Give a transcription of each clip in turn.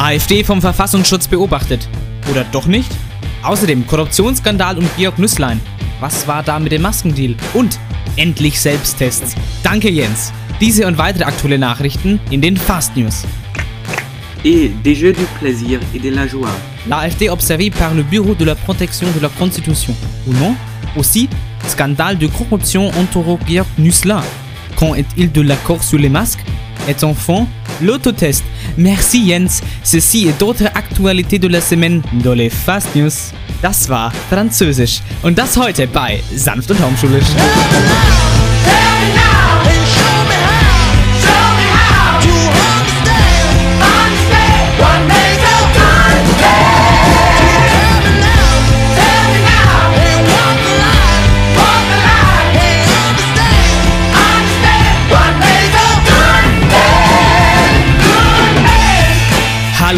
AfD vom Verfassungsschutz beobachtet. Oder doch nicht? Außerdem Korruptionsskandal und Georg Nüsslein. Was war da mit dem Maskendeal? Und endlich Selbsttests. Danke Jens. Diese und weitere aktuelle Nachrichten in den Fast News. Et des jeux du plaisir et de la joie. La AfD observée par le Bureau de la protection de la Constitution. Ou non Aussi, scandale de corruption entourant Georg Nüsslein. Quand est-il de l'accord sur les masques Et enfin, l'autotest. Merci Jens. Ceci et d'autres Aktualités de la semaine dans les Fast News. Das war Französisch. Und das heute bei Sanft und Homschulisch.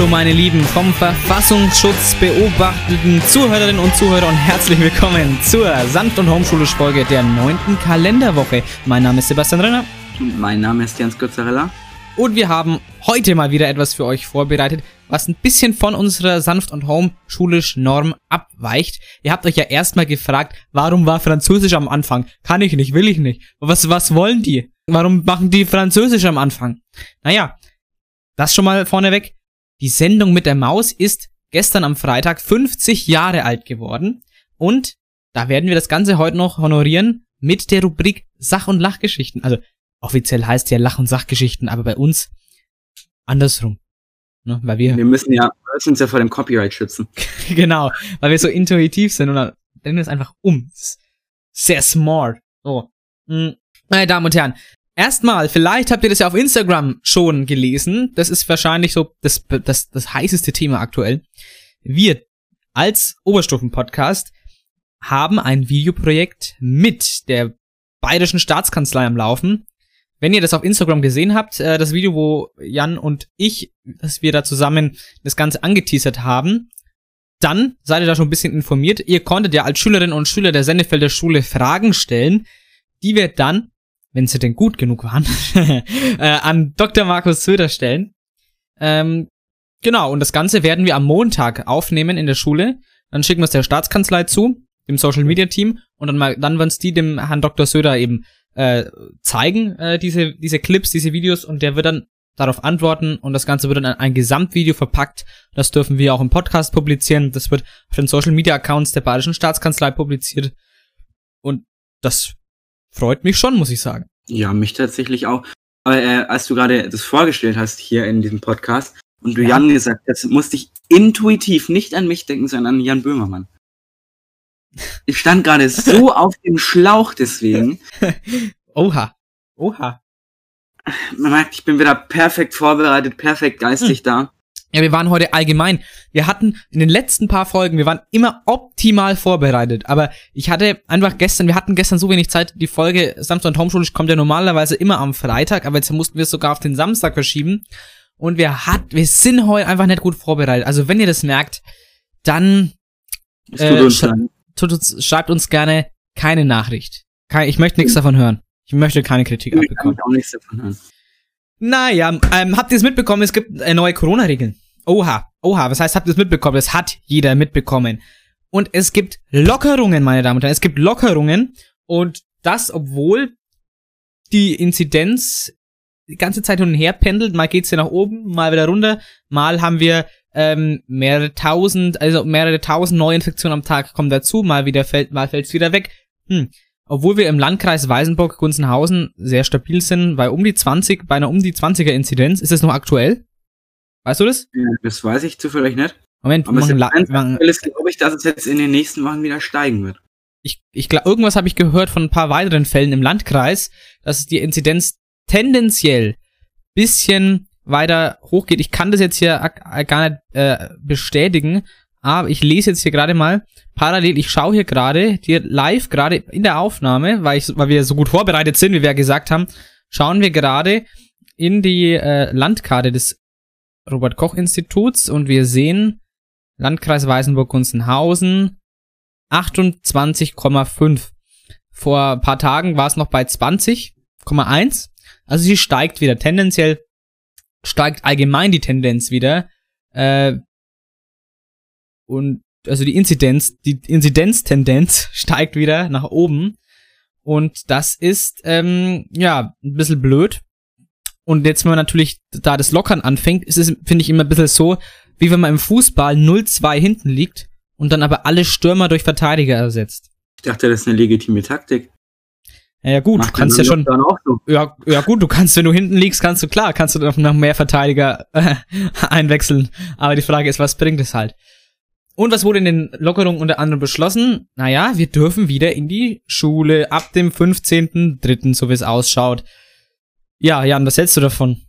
Hallo meine Lieben vom Verfassungsschutz beobachteten Zuhörerinnen und Zuhörer und herzlich willkommen zur Sanft- und Homeschulisch Folge der neunten Kalenderwoche. Mein Name ist Sebastian Renner Mein Name ist Jens Guzzarella. und wir haben heute mal wieder etwas für euch vorbereitet, was ein bisschen von unserer Sanft- und Homeschulisch Norm abweicht. Ihr habt euch ja erstmal gefragt, warum war Französisch am Anfang? Kann ich nicht, will ich nicht. Was, was wollen die? Warum machen die Französisch am Anfang? Naja, das schon mal vorneweg. Die Sendung mit der Maus ist gestern am Freitag 50 Jahre alt geworden und da werden wir das Ganze heute noch honorieren mit der Rubrik Sach- und Lachgeschichten. Also offiziell heißt ja Lach- und Sachgeschichten, aber bei uns andersrum. Ne? Weil wir, Wir müssen ja, wir müssen uns ja vor dem Copyright schützen. genau, weil wir so intuitiv sind und dann drehen wir es einfach um. Sehr smart. So. Mm. Meine Damen und Herren, erstmal, vielleicht habt ihr das ja auf Instagram schon gelesen. Das ist wahrscheinlich so das, das, das heißeste Thema aktuell. Wir als Oberstufen-Podcast haben ein Videoprojekt mit der Bayerischen Staatskanzlei am Laufen. Wenn ihr das auf Instagram gesehen habt, äh, das Video, wo Jan und ich, dass wir da zusammen das Ganze angeteasert haben, dann seid ihr da schon ein bisschen informiert. Ihr konntet ja als Schülerinnen und Schüler der Sennefelder Schule Fragen stellen, die wir dann, wenn sie denn gut genug waren, äh, an Dr. Markus Söder stellen. Ähm, genau, und das Ganze werden wir am Montag aufnehmen in der Schule. Dann schicken wir es der Staatskanzlei zu, dem Social Media Team, und dann mal, dann werden es die dem Herrn Dr. Söder eben äh, zeigen, äh, diese, diese Clips, diese Videos, und der wird dann darauf antworten und das Ganze wird dann in ein Gesamtvideo verpackt. Das dürfen wir auch im Podcast publizieren. Das wird auf den Social Media Accounts der Bayerischen Staatskanzlei publiziert. Und das freut mich schon, muss ich sagen. Ja, mich tatsächlich auch. Aber äh, als du gerade das vorgestellt hast hier in diesem Podcast und du Ja. Jan gesagt hast, musste ich intuitiv nicht an mich denken, sondern an Jan Böhmermann. Ich stand gerade so auf dem Schlauch deswegen. Oha. Oha. Man merkt, ich bin wieder perfekt vorbereitet, perfekt geistig Hm. da. Ja, wir waren heute allgemein. Wir hatten in den letzten paar Folgen, wir waren immer optimal vorbereitet. Aber ich hatte einfach gestern, wir hatten gestern so wenig Zeit. Die Folge Samstag und Homeschulisch kommt ja normalerweise immer am Freitag, aber jetzt mussten wir es sogar auf den Samstag verschieben. Und wir hat, wir sind heute einfach nicht gut vorbereitet. Also wenn ihr das merkt, dann Äh, tut uns sch- tut uns, schreibt uns gerne keine Nachricht. Kein, ich möchte nichts davon hören. Ich möchte keine Kritik Ich abbekommen. auch nichts davon hören. Naja, ähm, habt ihr es mitbekommen? Es gibt äh, neue Corona-Regeln. Oha, oha, was heißt, habt ihr es mitbekommen? Das hat jeder mitbekommen. Und es gibt Lockerungen, meine Damen und Herren. Es gibt Lockerungen. Und das, obwohl die Inzidenz die ganze Zeit hin und her pendelt. Mal geht's ja nach oben, mal wieder runter. Mal haben wir ähm, mehrere tausend, also mehrere tausend Neuinfektionen am Tag kommen dazu. Mal wieder fällt, mal fällt's wieder weg. Hm. Obwohl wir im Landkreis Weißenburg-Gunzenhausen sehr stabil sind, bei um die 20, bei einer um die 20er Inzidenz. Ist das noch aktuell? Weißt du das? Ja, das weiß ich zufällig nicht. Moment, Aber es machen, wir machen glaube ich, dass es jetzt in den nächsten Wochen wieder steigen wird. ich, ich glaube, irgendwas habe ich gehört von ein paar weiteren Fällen im Landkreis, dass die Inzidenz tendenziell bisschen weiter hochgeht. Ich kann das jetzt hier äh, gar nicht äh, bestätigen, aber ich lese jetzt hier gerade mal parallel, ich schaue hier gerade, dir live gerade in der Aufnahme, weil ich, weil wir so gut vorbereitet sind, wie wir ja gesagt haben, schauen wir gerade in die äh, Landkarte des Robert Koch Instituts und wir sehen Landkreis Weißenburg-Gunzenhausen 28,5. Vor ein paar Tagen war es noch bei 20,1. Also sie steigt wieder. Tendenziell steigt allgemein die Tendenz wieder. Äh, und also die Inzidenz, die Inzidenztendenz steigt wieder nach oben. Und das ist, ähm, ja, ein bisschen blöd. Und jetzt, wenn man natürlich da das Lockern anfängt, ist es, finde ich, immer ein bisschen so, wie wenn man im Fußball 0-2 hinten liegt und dann aber alle Stürmer durch Verteidiger ersetzt. Ich dachte, das ist eine legitime Taktik. Ja, ja gut, Macht du kannst ja schon. so. Ja, ja gut, du kannst, wenn du hinten liegst, kannst du klar, kannst du noch noch mehr Verteidiger äh, einwechseln. Aber die Frage ist, was bringt es halt? Und was wurde in den Lockerungen unter anderem beschlossen? Naja, wir dürfen wieder in die Schule ab dem 15.03., so wie es ausschaut. Ja, Jan, was hältst du davon?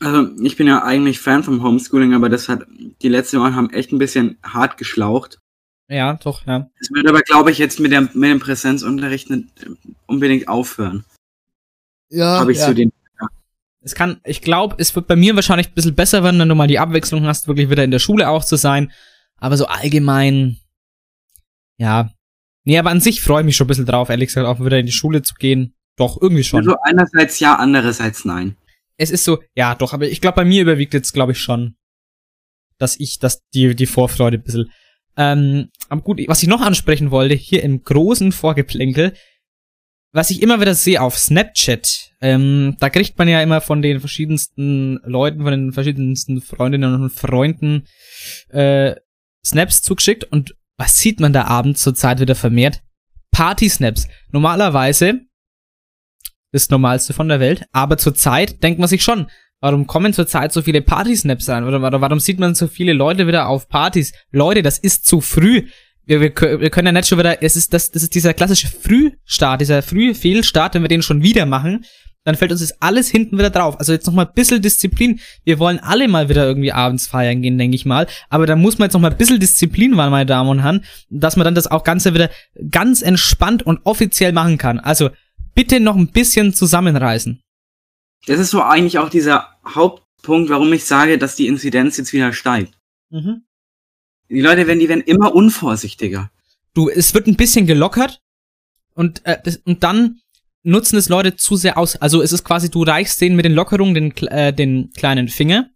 Also, ich bin ja eigentlich Fan vom Homeschooling, aber das hat, die letzten Wochen haben echt ein bisschen hart geschlaucht. Ja, doch, ja. Es wird aber, glaube ich, jetzt mit, der, mit dem Präsenzunterricht nicht unbedingt aufhören. Ja, Habe ich so den. Es kann, ich glaube, es wird bei mir wahrscheinlich ein bisschen besser werden, wenn du mal die Abwechslung hast, wirklich wieder in der Schule auch zu sein. Aber so allgemein, ja. Nee, aber an sich freue ich mich schon ein bisschen drauf, ehrlich gesagt, auch wieder in die Schule zu gehen. Doch, irgendwie schon. Also einerseits ja, andererseits nein. es ist so, ja, doch, aber ich glaube, bei mir überwiegt jetzt, glaube ich, schon, dass ich, dass die, die Vorfreude ein bisschen. Ähm, aber gut, was ich noch ansprechen wollte, hier im großen Vorgeplänkel, was ich immer wieder sehe auf Snapchat, ähm, da kriegt man ja immer von den verschiedensten Leuten, von den verschiedensten Freundinnen und Freunden äh, Snaps zugeschickt und was sieht man da abends zur Zeit wieder vermehrt? Party-Snaps. Normalerweise das Normalste von der Welt, aber zur Zeit denkt man sich schon, warum kommen zur Zeit so viele Party-Snaps an? Oder, warum sieht man so viele Leute wieder auf Partys? Leute, das ist zu früh. Wir, wir, wir können ja nicht schon wieder, es ist das, das ist dieser klassische Frühstart, dieser frühe Fehlstart, wenn wir den schon wieder machen, dann fällt uns das alles hinten wieder drauf. Also jetzt noch mal ein bisschen Disziplin. Wir wollen alle mal wieder irgendwie abends feiern gehen, denke ich mal. Aber da muss man jetzt noch mal ein bisschen Disziplin wahren, meine Damen und Herren, dass man dann das auch Ganze wieder ganz entspannt und offiziell machen kann. Also bitte noch ein bisschen zusammenreißen. Das ist so eigentlich auch dieser Hauptpunkt, warum ich sage, dass die Inzidenz jetzt wieder steigt. Mhm. Die Leute werden, die werden immer unvorsichtiger. Du, es wird ein bisschen gelockert und, äh, das, und dann nutzen es Leute zu sehr aus. Also es ist quasi, du reichst denen mit den Lockerungen den, äh, den kleinen Finger,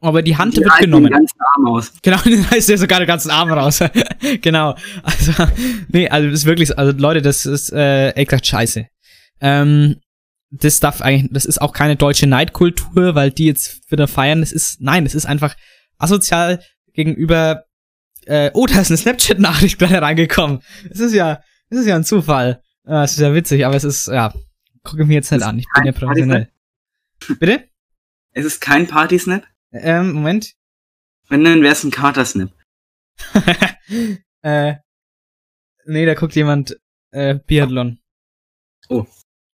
aber die Hand die wird genommen. Den ganzen Arm aus. Genau, dann reißt er sogar den ganzen Arm raus. genau. Also, nee, also das ist wirklich, also Leute, das ist äh, echt scheiße. Ähm, das darf eigentlich, das ist auch keine deutsche Neidkultur, weil die jetzt wieder feiern. Das ist, nein, das ist einfach asozial gegenüber. Äh, oh, da ist eine Snapchat-Nachricht gerade reingekommen. Das ist ja, das ist ja ein Zufall. Das ist ja witzig, aber es ist, ja, gucke mir jetzt nicht Das an. Ich bin ja professionell. Bitte? Es ist kein Party-Snap. Ähm, Moment. Wenn, dann wäre es ein Kater-Snap. äh, nee, da guckt jemand äh, Biathlon. Oh.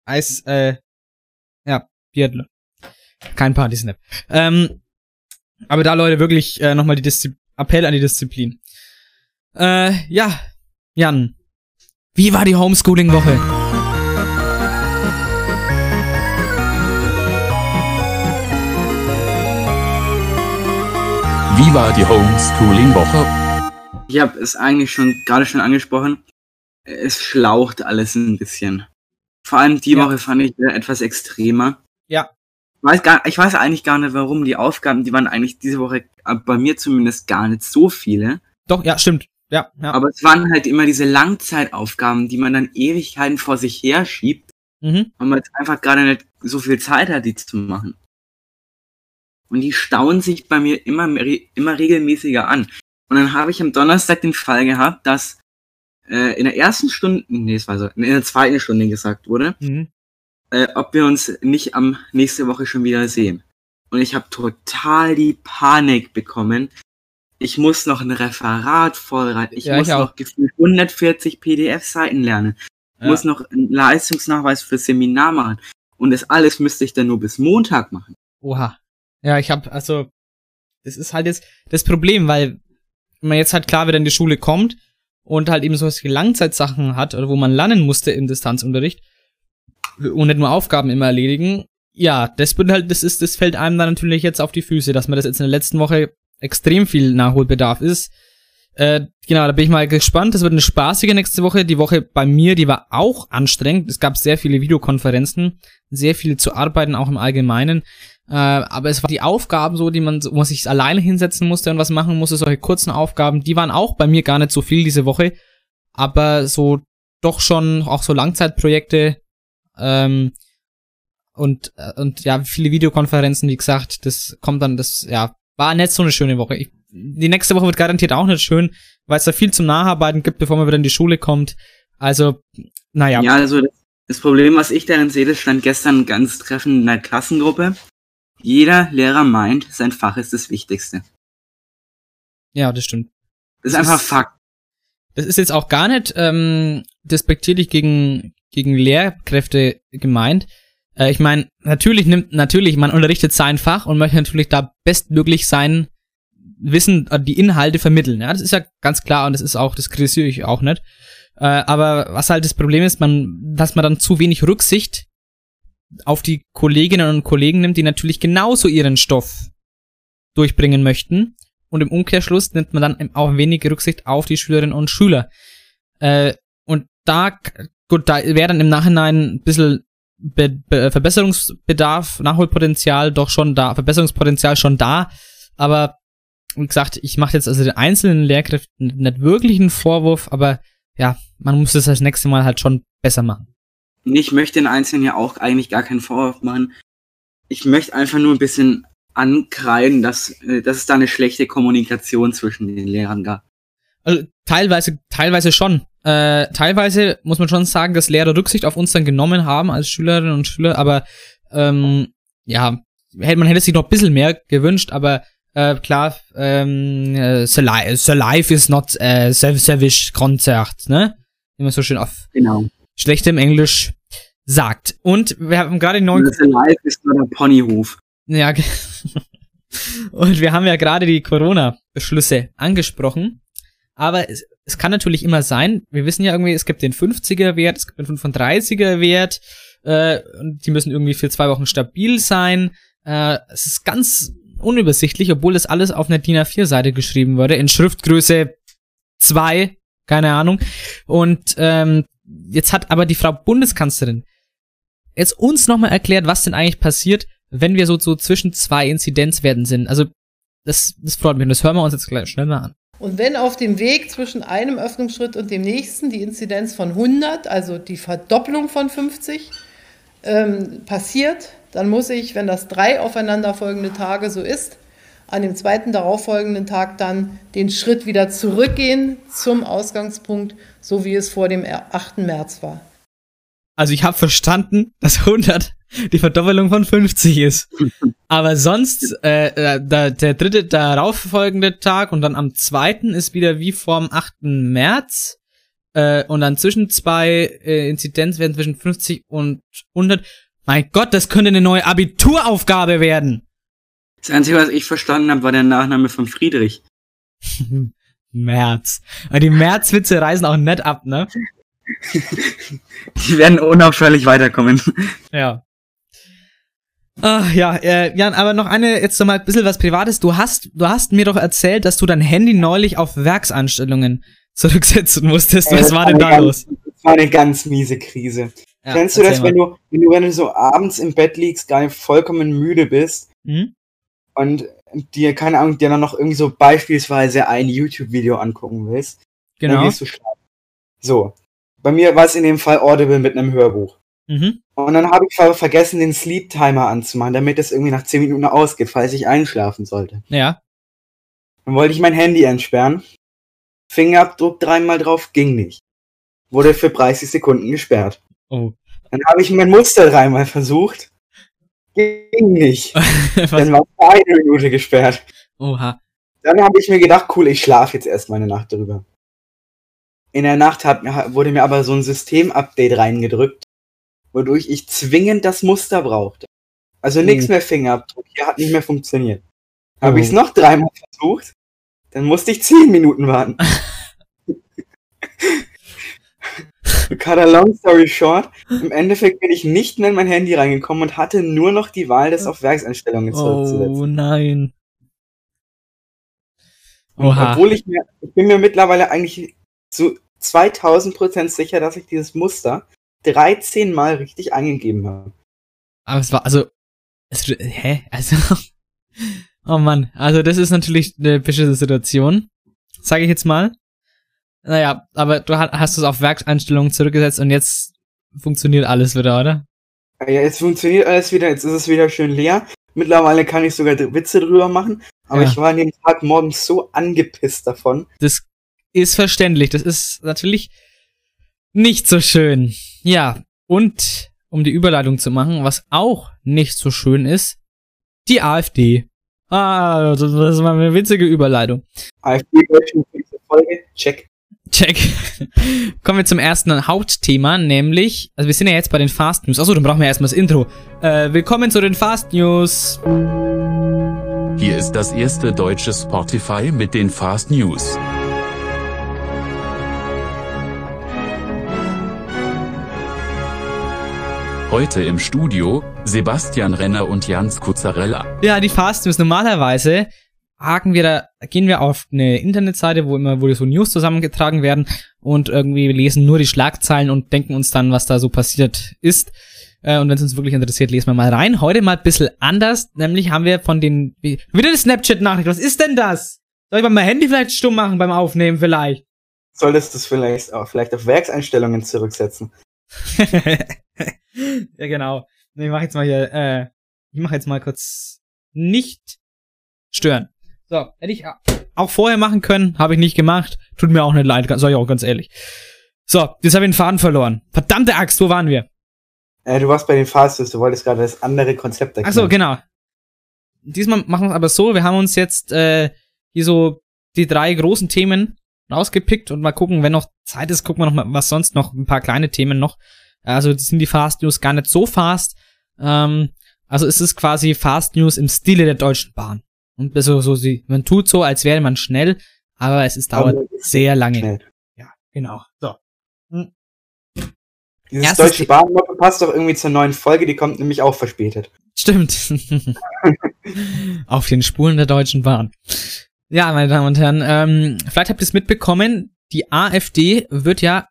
Eis, äh, ja, Biathlon. Kein Partysnap. Ähm, aber da, Leute, wirklich äh, nochmal die Diszi Appell an die Disziplin. Äh, ja, Jan. Wie war die Homeschooling-Woche? Wie war die Homeschooling-Woche? Ich habe es eigentlich schon gerade schon angesprochen. Es schlaucht alles ein bisschen. Vor allem die Ja. Woche fand ich etwas extremer. Ja. Ich weiß, gar, ich weiß eigentlich gar nicht, warum die Aufgaben, die waren eigentlich diese Woche äh, bei mir zumindest gar nicht so viele. Doch, ja, stimmt. Ja, ja. Aber es waren halt immer diese Langzeitaufgaben, die man dann Ewigkeiten vor sich her schiebt, Mhm. weil man jetzt einfach gerade nicht so viel Zeit hat, die zu machen. Und die stauen sich bei mir immer, immer regelmäßiger an. Und dann habe ich am Donnerstag den Fall gehabt, dass äh, in der ersten Stunde, nee, es war so, in der zweiten Stunde gesagt wurde, Mhm. äh, ob wir uns nicht am nächste Woche schon wieder sehen. Und ich habe total die Panik bekommen. Ich muss noch ein Referat vorbereiten. Ich Ja, muss ich noch gefühlt 140 PDF-Seiten lernen. Ich Ja. muss noch einen Leistungsnachweis fürs Seminar machen. Und das alles müsste ich dann nur bis Montag machen. Oha. Ja, ich hab, also, das ist halt jetzt das Problem, weil man jetzt halt klar wieder in die Schule kommt und halt eben solche Langzeitsachen hat, oder wo man lernen musste im Distanzunterricht und nicht nur Aufgaben immer erledigen. Ja, das wird halt, das ist, das fällt einem dann natürlich jetzt auf die Füße, dass man das jetzt in der letzten Woche extrem viel Nachholbedarf ist. Äh, genau, da bin ich mal gespannt. Das wird eine spaßige nächste Woche. Die Woche bei mir, die war auch anstrengend. Es gab sehr viele Videokonferenzen, sehr viel zu arbeiten, auch im Allgemeinen. Äh, aber es war die Aufgaben so, die man, wo man sich alleine hinsetzen musste und was machen musste, solche kurzen Aufgaben, die waren auch bei mir gar nicht so viel diese Woche. Aber so doch schon auch so Langzeitprojekte ähm, und, äh, und ja, viele Videokonferenzen, wie gesagt, das kommt dann, das, ja, war nicht so eine schöne Woche. Ich, die nächste Woche wird garantiert auch nicht schön, weil es da viel zum Nacharbeiten gibt, bevor man wieder in die Schule kommt. Also, naja. Ja, also das, Problem, was ich darin sehe, das stand gestern ganz treffend in der Klassengruppe. Jeder Lehrer meint, sein Fach ist das Wichtigste. Ja, das stimmt. Das ist einfach Fakt. Das ist jetzt auch gar nicht ähm, despektierlich gegen, gegen Lehrkräfte gemeint. Äh, ich meine, natürlich nimmt, natürlich, man unterrichtet sein Fach und möchte natürlich da bestmöglich sein Wissen, äh, die Inhalte vermitteln. Ja, das ist ja ganz klar und das ist auch, das kritisiere ich auch nicht. Äh, aber was halt das Problem ist, man, dass man dann zu wenig Rücksicht auf die Kolleginnen und Kollegen nimmt, die natürlich genauso ihren Stoff durchbringen möchten. Und im Umkehrschluss nimmt man dann auch wenig Rücksicht auf die Schülerinnen und Schüler. Äh, und da, gut, da wäre dann im Nachhinein ein bisschen Be Be Verbesserungsbedarf, Nachholpotenzial doch schon da, Verbesserungspotenzial schon da. Aber wie gesagt, ich mache jetzt also den einzelnen Lehrkräften nicht wirklich einen Vorwurf, aber ja, man muss es das nächste Mal halt schon besser machen. Ich möchte den Einzelnen ja auch eigentlich gar keinen Vorwurf machen. Ich möchte einfach nur ein bisschen ankreiden, dass, äh, dass es da eine schlechte Kommunikation zwischen den Lehrern gab. Also teilweise, teilweise schon. Äh, teilweise muss man schon sagen, dass Lehrer Rücksicht auf uns dann genommen haben als Schülerinnen und Schüler, aber ähm, ja, man hätte sich noch ein bisschen mehr gewünscht, aber äh, klar, ähm, äh, the, li the life is not a self-service concert, ne? Man so schön auf Genau. Schlechtem Englisch sagt. Und wir haben gerade die neuen... Life is not a Ponyhof. Ja, und wir haben ja gerade die Corona-Beschlüsse angesprochen. Aber es, es kann natürlich immer sein, wir wissen ja irgendwie, es gibt den 50er-Wert, es gibt den 35er-Wert, äh, und die müssen irgendwie für zwei Wochen stabil sein. Äh, es ist ganz unübersichtlich, obwohl das alles auf einer DIN A4-Seite geschrieben wurde, in Schriftgröße 2, keine Ahnung. Und ähm, jetzt hat aber die Frau Bundeskanzlerin jetzt uns nochmal erklärt, was denn eigentlich passiert, wenn wir so, so zwischen zwei Inzidenzwerten sind. Also das, das freut mich und das hören wir uns jetzt gleich schnell mal an. Und wenn auf dem Weg zwischen einem Öffnungsschritt und dem nächsten die Inzidenz von 100, also die Verdopplung von 50, ähm, passiert, dann muss ich, wenn das drei aufeinanderfolgende Tage so ist, an dem zweiten darauffolgenden Tag dann den Schritt wieder zurückgehen zum Ausgangspunkt, so wie es vor dem 8. März war. Also ich habe verstanden, dass 100 die Verdoppelung von 50 ist. Aber sonst, äh, äh, der, der dritte darauffolgende Tag und dann am zweiten ist wieder wie vorm 8. März. Äh, und dann zwischen zwei äh, Inzidenzwerten zwischen 50 und 100. Mein Gott, das könnte eine neue Abituraufgabe werden. Das Einzige, was ich verstanden habe, war der Nachname von Friedrich. März. Aber die Märzwitze reisen auch nett ab, ne? Die werden unaufhörlich weiterkommen. Ja. Ah, ja, äh, Jan, aber noch eine, jetzt noch mal ein bisschen was Privates. Du hast, du hast mir doch erzählt, dass du dein Handy neulich auf Werksanstellungen zurücksetzen musstest. Was war denn da los? Das war eine ganz miese Krise. Ja, Kennst du das, wenn du, wenn du, wenn du so abends im Bett liegst, gar nicht vollkommen müde bist mal. Hm? und dir, keine Ahnung, dir dann noch irgendwie so beispielsweise ein YouTube-Video angucken willst, dann Genau. gehst du schlafen. So. Bei mir war es in dem Fall Audible mit einem Hörbuch. Mhm. Und dann habe ich ver- vergessen, den Sleep Timer anzumachen, damit es irgendwie nach 10 Minuten ausgeht, falls ich einschlafen sollte. Ja. Dann wollte ich mein Handy entsperren. Fingerabdruck dreimal drauf, ging nicht. Wurde für 30 Sekunden gesperrt. Oh. Dann habe ich mein Muster dreimal versucht. Ging nicht. Dann war eine Minute gesperrt. Oha. Dann habe ich mir gedacht, cool, ich schlafe jetzt erstmal eine Nacht drüber. In der Nacht hat, mir- wurde mir aber so ein System-Update reingedrückt, wodurch ich zwingend das Muster brauchte. Also nichts Oh. mehr Fingerabdruck, hier hat nicht mehr funktioniert. Habe Oh. ich es noch dreimal versucht, dann musste ich zehn Minuten warten. Cut a long story short, im Endeffekt bin ich nicht mehr in mein Handy reingekommen und hatte nur noch die Wahl, das auf Werkseinstellungen zurückzusetzen. Oh nein. Oha. Obwohl ich mir, ich bin mir mittlerweile eigentlich zu 2000 Prozent sicher, dass ich dieses Muster 13 Mal richtig eingegeben habe. Aber es war, also, Es, hä? Also. Oh Mann. Also, das ist natürlich eine beschissene Situation. Sage ich jetzt mal. Naja, aber du ha- hast es auf Werkseinstellungen zurückgesetzt und jetzt funktioniert alles wieder, oder? Ja, jetzt funktioniert alles wieder, jetzt ist es wieder schön leer. Mittlerweile kann ich sogar Witze drüber machen, aber Ja. ich war an dem Tag morgens so angepisst davon. Das ist verständlich. Das ist natürlich nicht so schön. Ja, und um die Überleitung zu machen, was auch nicht so schön ist, die AfD. Ah, das das war eine witzige Überleitung. AfD Deutschen für diese Folge, check. Check. Kommen wir zum ersten Hauptthema, nämlich, also wir sind ja jetzt bei den Fast News. Achso, dann brauchen wir erstmal das Intro. Äh, willkommen zu den Fast News. Hier ist das erste deutsche Spotify mit den Fast News. Heute im Studio Sebastian Renner und Jans Kuzzarella. Ja, die Fast News. Normalerweise haken wir da, gehen wir auf eine Internetseite, wo immer, wo so News zusammengetragen werden und irgendwie lesen nur die Schlagzeilen und denken uns dann, was da so passiert ist. Äh, Und wenn es uns wirklich interessiert, lesen wir mal rein. Heute mal ein bisschen anders, nämlich haben wir von den, wie- wieder eine Snapchat-Nachricht. Was ist denn das? Soll ich mal mein Handy vielleicht stumm machen beim Aufnehmen vielleicht? Solltest du es vielleicht, auch vielleicht auf Werkseinstellungen zurücksetzen. ja, genau. Ich mach jetzt mal hier, äh, ich mach jetzt mal kurz nicht stören. So, hätte ich auch vorher machen können, habe ich nicht gemacht. Tut mir auch nicht leid, sag ich auch ganz ehrlich. So, jetzt habe ich den Faden verloren. Verdammte Axt, wo waren wir? Äh, du warst bei den Fastest, du wolltest gerade das andere Konzept Ach so, genau. Diesmal machen wir es aber so, wir haben uns jetzt äh, hier so die drei großen Themen rausgepickt und mal gucken, wenn noch Zeit ist, gucken wir noch mal, was sonst noch, ein paar kleine Themen noch. Also das sind die Fast News gar nicht so fast. Ähm, also es ist quasi Fast News im Stile der Deutschen Bahn. Und so, so sie, man tut so, als wäre man schnell, aber es ist dauert Aber sehr lange. Schnell. Ja, genau. So. Dieses Erstes deutsche Bahnmoppe passt doch irgendwie zur neuen Folge, die kommt nämlich auch verspätet. Stimmt. Auf den Spuren der Deutschen Bahn. Ja, meine Damen und Herren, ähm, vielleicht habt ihr es mitbekommen, die AfD wird ja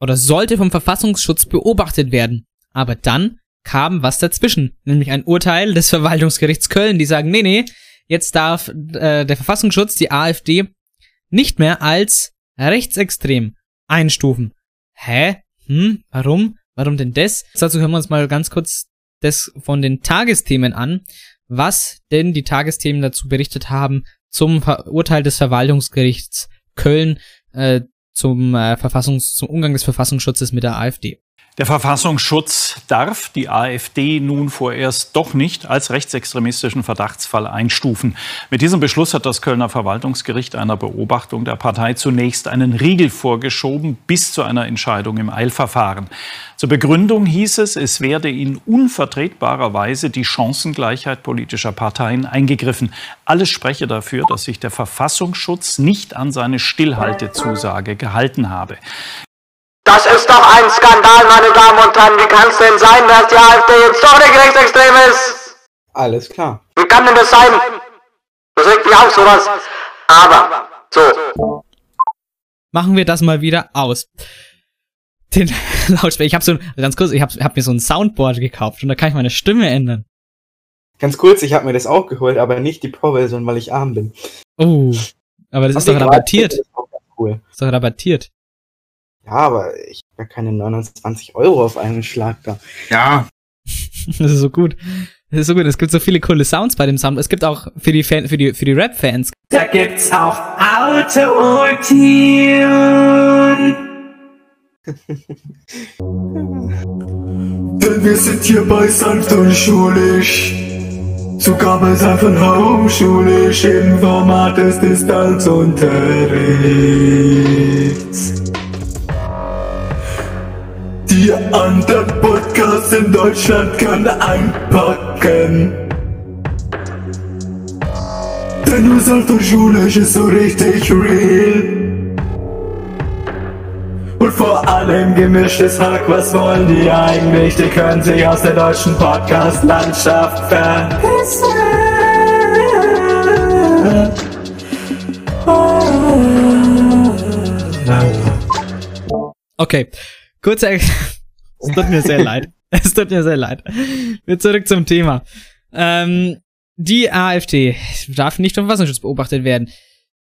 oder sollte vom Verfassungsschutz beobachtet werden. Aber dann kam was dazwischen, nämlich ein Urteil des Verwaltungsgerichts Köln, die sagen, nee, nee, jetzt darf äh, der Verfassungsschutz die AfD nicht mehr als rechtsextrem einstufen. Hä? Hm? Warum? Warum denn das? Dazu hören wir uns mal ganz kurz das von den Tagesthemen an, was denn die Tagesthemen dazu berichtet haben zum Ver Urteil des Verwaltungsgerichts Köln äh, zum äh, Verfassungs zum Umgang des Verfassungsschutzes mit der AfD. Der Verfassungsschutz darf die AfD nun vorerst doch nicht als rechtsextremistischen Verdachtsfall einstufen. Mit diesem Beschluss hat das Kölner Verwaltungsgericht einer Beobachtung der Partei zunächst einen Riegel vorgeschoben bis zu einer Entscheidung im Eilverfahren. Zur Begründung hieß es, es werde in unvertretbarer Weise die Chancengleichheit politischer Parteien eingegriffen. Alles spreche dafür, dass sich der Verfassungsschutz nicht an seine Stillhaltezusage gehalten habe. Das ist doch ein Skandal, meine Damen und Herren. Wie kann es denn sein, dass die AfD jetzt doch nicht rechtsextrem ist? Alles klar. Wie kann denn das sein? Das regt mich auf, sowas. Aber, so. Machen wir das mal wieder aus. Den Lautsprecher. Ich habe so ein, ganz kurz, ich habe hab mir so ein Soundboard gekauft und da kann ich meine Stimme ändern. Ganz kurz, ich habe mir das auch geholt, aber nicht die Pro-Version, weil ich arm bin. Oh, aber das ist doch rabattiert. Gratis ist auch Cool. ist doch rabattiert. Ja, aber ich habe ja keine 29 Euro auf einen Schlag da. Ja, Das ist so gut. Das ist so gut. Es gibt so viele coole Sounds bei dem Sound. Es gibt auch für die Fan, für die, für die Rap-Fans. Da gibt's auch Autotune. Denn wir sind hier bei sanft und schulisch. Sogar bei sanft und hochschulisch. Im Format des Distanzunterrichts. Die anderen Podcasts in Deutschland kann einpacken. Denn und schulisch ist so richtig real. Und vor allem gemischtes Hack, was wollen die eigentlich? Die können sich aus der deutschen Podcast-Landschaft verpissen. Okay. Kurze. Es tut mir sehr leid. Es tut mir sehr leid. Wir zurück zum Thema. Ähm, die AfD darf nicht vom Verfassungsschutz beobachtet werden.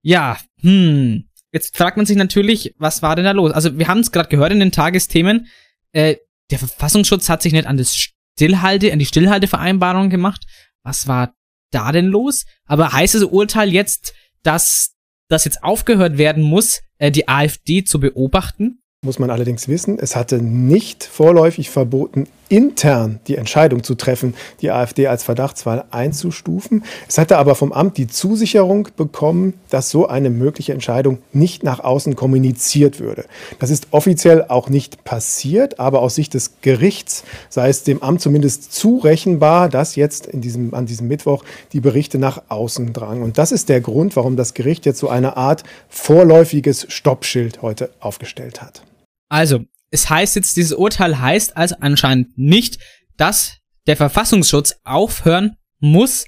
Ja, hm. Jetzt fragt man sich natürlich, was war denn da los? Also wir haben es gerade gehört in den Tagesthemen. Äh, der Verfassungsschutz hat sich nicht an das Stillhalte, an die Stillhaltevereinbarung gemacht. Was war da denn los? Aber heißt das Urteil jetzt, dass das jetzt aufgehört werden muss, äh, die AfD zu beobachten? Muss man allerdings wissen, es hatte nicht vorläufig verboten, intern die Entscheidung zu treffen, die AfD als Verdachtsfall einzustufen. Es hatte aber vom Amt die Zusicherung bekommen, dass so eine mögliche Entscheidung nicht nach außen kommuniziert würde. Das ist offiziell auch nicht passiert, aber aus Sicht des Gerichts sei es dem Amt zumindest zurechenbar, dass jetzt in diesem, an diesem Mittwoch die Berichte nach außen drangen. Und das ist der Grund, warum das Gericht jetzt so eine Art vorläufiges Stoppschild heute aufgestellt hat. Also, es heißt jetzt, dieses Urteil heißt also anscheinend nicht, dass der Verfassungsschutz aufhören muss,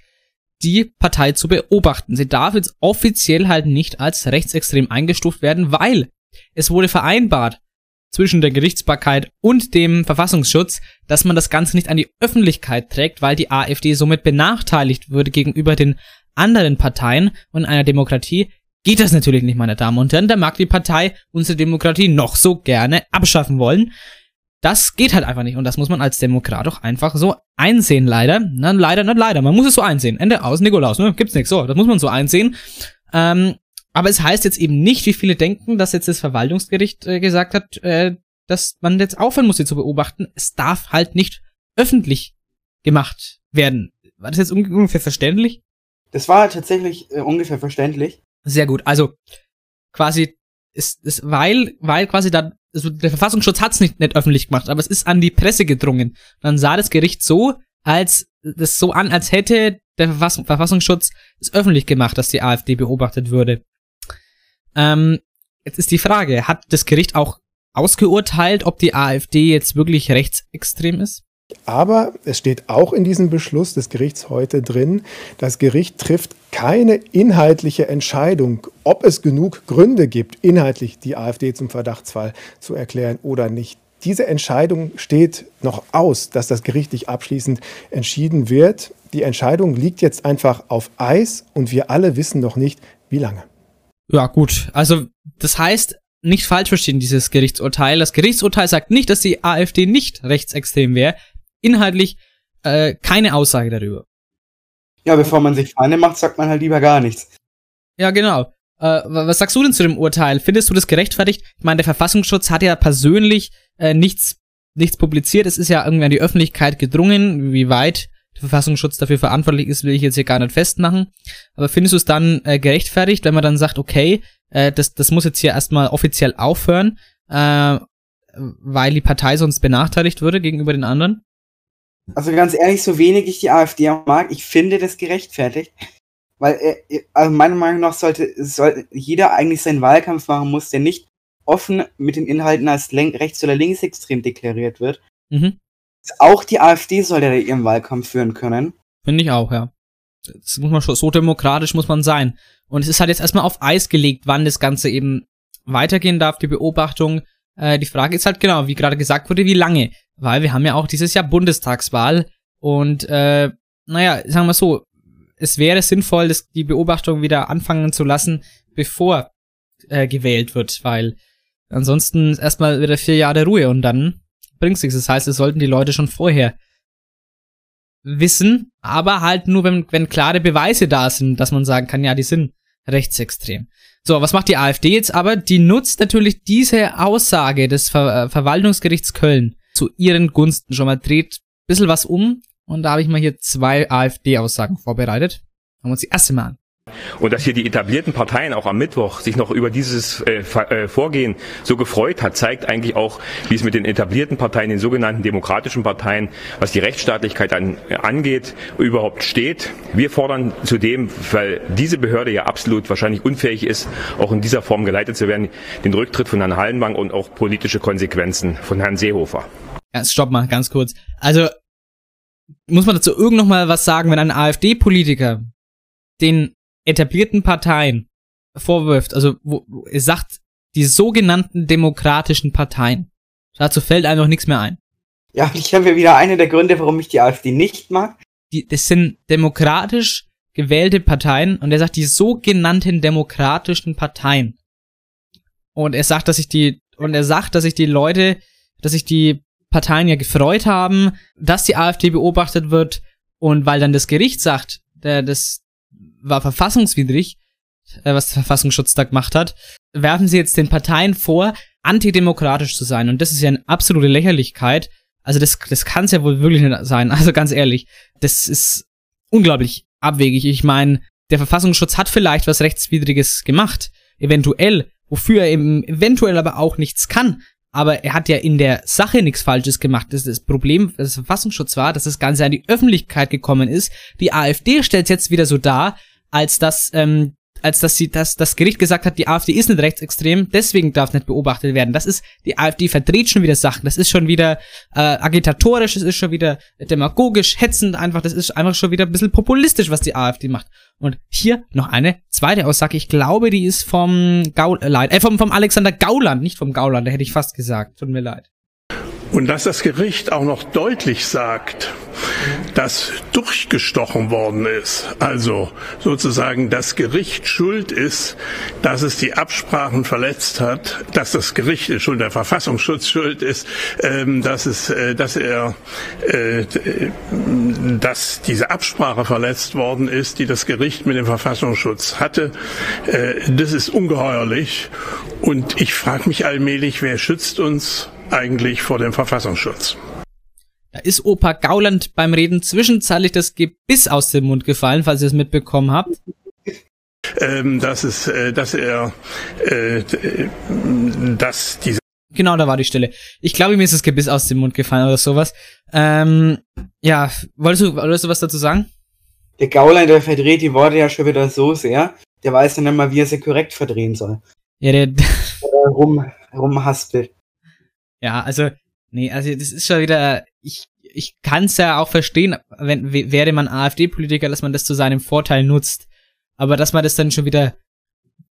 die Partei zu beobachten. Sie darf jetzt offiziell halt nicht als rechtsextrem eingestuft werden, weil es wurde vereinbart zwischen der Gerichtsbarkeit und dem Verfassungsschutz, dass man das Ganze nicht an die Öffentlichkeit trägt, weil die AfD somit benachteiligt würde gegenüber den anderen Parteien und einer Demokratie, geht das natürlich nicht, meine Damen und Herren. Da mag die Partei unsere Demokratie noch so gerne abschaffen wollen. Das geht halt einfach nicht und das muss man als Demokrat auch einfach so einsehen, leider. Na, leider, nicht leider, man muss es so einsehen. Ende aus, Nikolaus, ne? Gibt's nichts. So, das muss man so einsehen. Ähm, aber es heißt jetzt eben nicht, wie viele denken, dass jetzt das Verwaltungsgericht äh, gesagt hat, äh, dass man jetzt aufhören muss, sie zu beobachten. Es darf halt nicht öffentlich gemacht werden. War das jetzt ungefähr verständlich? Das war tatsächlich äh, ungefähr verständlich. Sehr gut. Also quasi ist es, weil, weil quasi da, also der Verfassungsschutz hat es nicht, nicht öffentlich gemacht, aber es ist an die Presse gedrungen. Dann sah das Gericht so, als das so an, als hätte der Verfassung, Verfassungsschutz es öffentlich gemacht, dass die AfD beobachtet würde. Ähm, jetzt ist die Frage, hat das Gericht auch ausgeurteilt, ob die AfD jetzt wirklich rechtsextrem ist? Aber es steht auch in diesem Beschluss des Gerichts heute drin, das Gericht trifft keine inhaltliche Entscheidung, ob es genug Gründe gibt, inhaltlich die AfD zum Verdachtsfall zu erklären oder nicht. Diese Entscheidung steht noch aus, dass das gerichtlich abschließend entschieden wird. Die Entscheidung liegt jetzt einfach auf Eis und wir alle wissen noch nicht, wie lange. Ja, gut. Also, das heißt, nicht falsch verstehen, dieses Gerichtsurteil. Das Gerichtsurteil sagt nicht, dass die AfD nicht rechtsextrem wäre inhaltlich äh, keine Aussage darüber. Ja, bevor man sich Feinde macht, sagt man halt lieber gar nichts. Ja, genau. Äh, was sagst du denn zu dem Urteil? Findest du das gerechtfertigt? Ich meine, der Verfassungsschutz hat ja persönlich äh, nichts, nichts publiziert. Es ist ja irgendwie an die Öffentlichkeit gedrungen. Wie weit der Verfassungsschutz dafür verantwortlich ist, will ich jetzt hier gar nicht festmachen. Aber findest du es dann äh, gerechtfertigt, wenn man dann sagt, okay, äh, das, das muss jetzt hier erstmal offiziell aufhören, äh, weil die Partei sonst benachteiligt würde gegenüber den anderen? Also ganz ehrlich, so wenig ich die AfD mag, ich finde das gerechtfertigt. Weil, äh, also meiner Meinung nach sollte, sollte jeder eigentlich seinen Wahlkampf machen muss, der nicht offen mit den Inhalten als rechts- oder linksextrem deklariert wird. Mhm. Auch die AfD sollte ihren Wahlkampf führen können. Finde ich auch, ja. Das muss man schon, so demokratisch muss man sein. Und es ist halt jetzt erstmal auf Eis gelegt, wann das Ganze eben weitergehen darf, die Beobachtung. Äh, die Frage ist halt genau, wie gerade gesagt wurde, wie lange weil wir haben ja auch dieses Jahr Bundestagswahl und äh, naja, sagen wir so, es wäre sinnvoll, das, die Beobachtung wieder anfangen zu lassen, bevor äh, gewählt wird, weil ansonsten erstmal wieder vier Jahre Ruhe und dann bringt's nichts. Das heißt, es sollten die Leute schon vorher wissen, aber halt nur, wenn, wenn klare Beweise da sind, dass man sagen kann, ja, die sind rechtsextrem. So, was macht die AfD jetzt aber? Die nutzt natürlich diese Aussage des Ver äh, Verwaltungsgerichts Köln zu ihren Gunsten schon mal dreht ein bisschen was um. Und da habe ich mal hier zwei AfD-Aussagen vorbereitet. Schauen wir uns die erste mal an. Und dass hier die etablierten Parteien auch am Mittwoch sich noch über dieses äh, äh, Vorgehen so gefreut hat, zeigt eigentlich auch, wie es mit den etablierten Parteien, den sogenannten demokratischen Parteien, was die Rechtsstaatlichkeit an, angeht, überhaupt steht. Wir fordern zudem, weil diese Behörde ja absolut wahrscheinlich unfähig ist, auch in dieser Form geleitet zu werden, den Rücktritt von Herrn Hallenbank und auch politische Konsequenzen von Herrn Seehofer. Ja, stopp mal, ganz kurz. Also, muss man dazu irgend noch mal was sagen, wenn ein AfD-Politiker den etablierten Parteien vorwirft, also wo, wo er sagt, die sogenannten demokratischen Parteien. Dazu fällt einem noch nichts mehr ein. Ja, ich habe ja wieder eine der Gründe, warum ich die AfD nicht mag. die, das sind demokratisch gewählte Parteien und er sagt die sogenannten demokratischen Parteien. Und er sagt, dass sich die, und er sagt, dass sich die Leute, dass sich die Parteien ja gefreut haben, dass die AfD beobachtet wird und weil dann das Gericht sagt, der, das war verfassungswidrig, äh, was der Verfassungsschutz da gemacht hat, werfen sie jetzt den Parteien vor, antidemokratisch zu sein. Und das ist ja eine absolute Lächerlichkeit. Also das, das kann es ja wohl wirklich nicht sein. Also ganz ehrlich, das ist unglaublich abwegig. Ich meine, der Verfassungsschutz hat vielleicht was Rechtswidriges gemacht, eventuell, wofür er eben eventuell aber auch nichts kann. Aber er hat ja in der Sache nichts Falsches gemacht. Das, das Problem des Verfassungsschutzes war, dass das Ganze an die Öffentlichkeit gekommen ist. Die AfD stellt es jetzt wieder so dar, als dass ähm, als dass sie dass das Gericht gesagt hat, die AfD ist nicht rechtsextrem, deswegen darf nicht beobachtet werden. Das ist die AfD verdreht schon wieder Sachen. Das ist schon wieder äh, agitatorisch, das ist schon wieder demagogisch, hetzend einfach. Das ist einfach schon wieder ein bisschen populistisch, was die AfD macht. Und hier noch eine zweite Aussage. Ich glaube, die ist vom Gauland, äh, vom, vom Alexander Gauland, nicht vom Gauland. Da hätte ich fast gesagt. Tut mir leid. Und dass das Gericht auch noch deutlich sagt, dass durchgestochen worden ist, also sozusagen das Gericht schuld ist, dass es die Absprachen verletzt hat, dass das Gericht schuld, der Verfassungsschutz schuld ist, ähm, dass es, äh, dass er, äh, dass diese Absprache verletzt worden ist, die das Gericht mit dem Verfassungsschutz hatte. Äh, das ist ungeheuerlich. Und ich frage mich allmählich, wer schützt uns? Eigentlich vor dem Verfassungsschutz. Da ist Opa Gauland beim Reden zwischenzeitlich das Gebiss aus dem Mund gefallen, falls ihr es mitbekommen habt. Ähm, dass es, äh, dass er, äh, dass diese Genau, da war die Stelle. Ich glaube, mir ist das Gebiss aus dem Mund gefallen oder sowas. Ähm, ja, wolltest du, wolltest du was dazu sagen? Der Gauland, der verdreht die Worte ja schon wieder so sehr, der weiß dann immer, wie er sie korrekt verdrehen soll. Ja, der... rum, rumhaspelt. Ja, also, nee, also das ist schon wieder, ich, ich kann es ja auch verstehen, wenn wäre man AfD-Politiker, dass man das zu seinem Vorteil nutzt. Aber dass man das dann schon wieder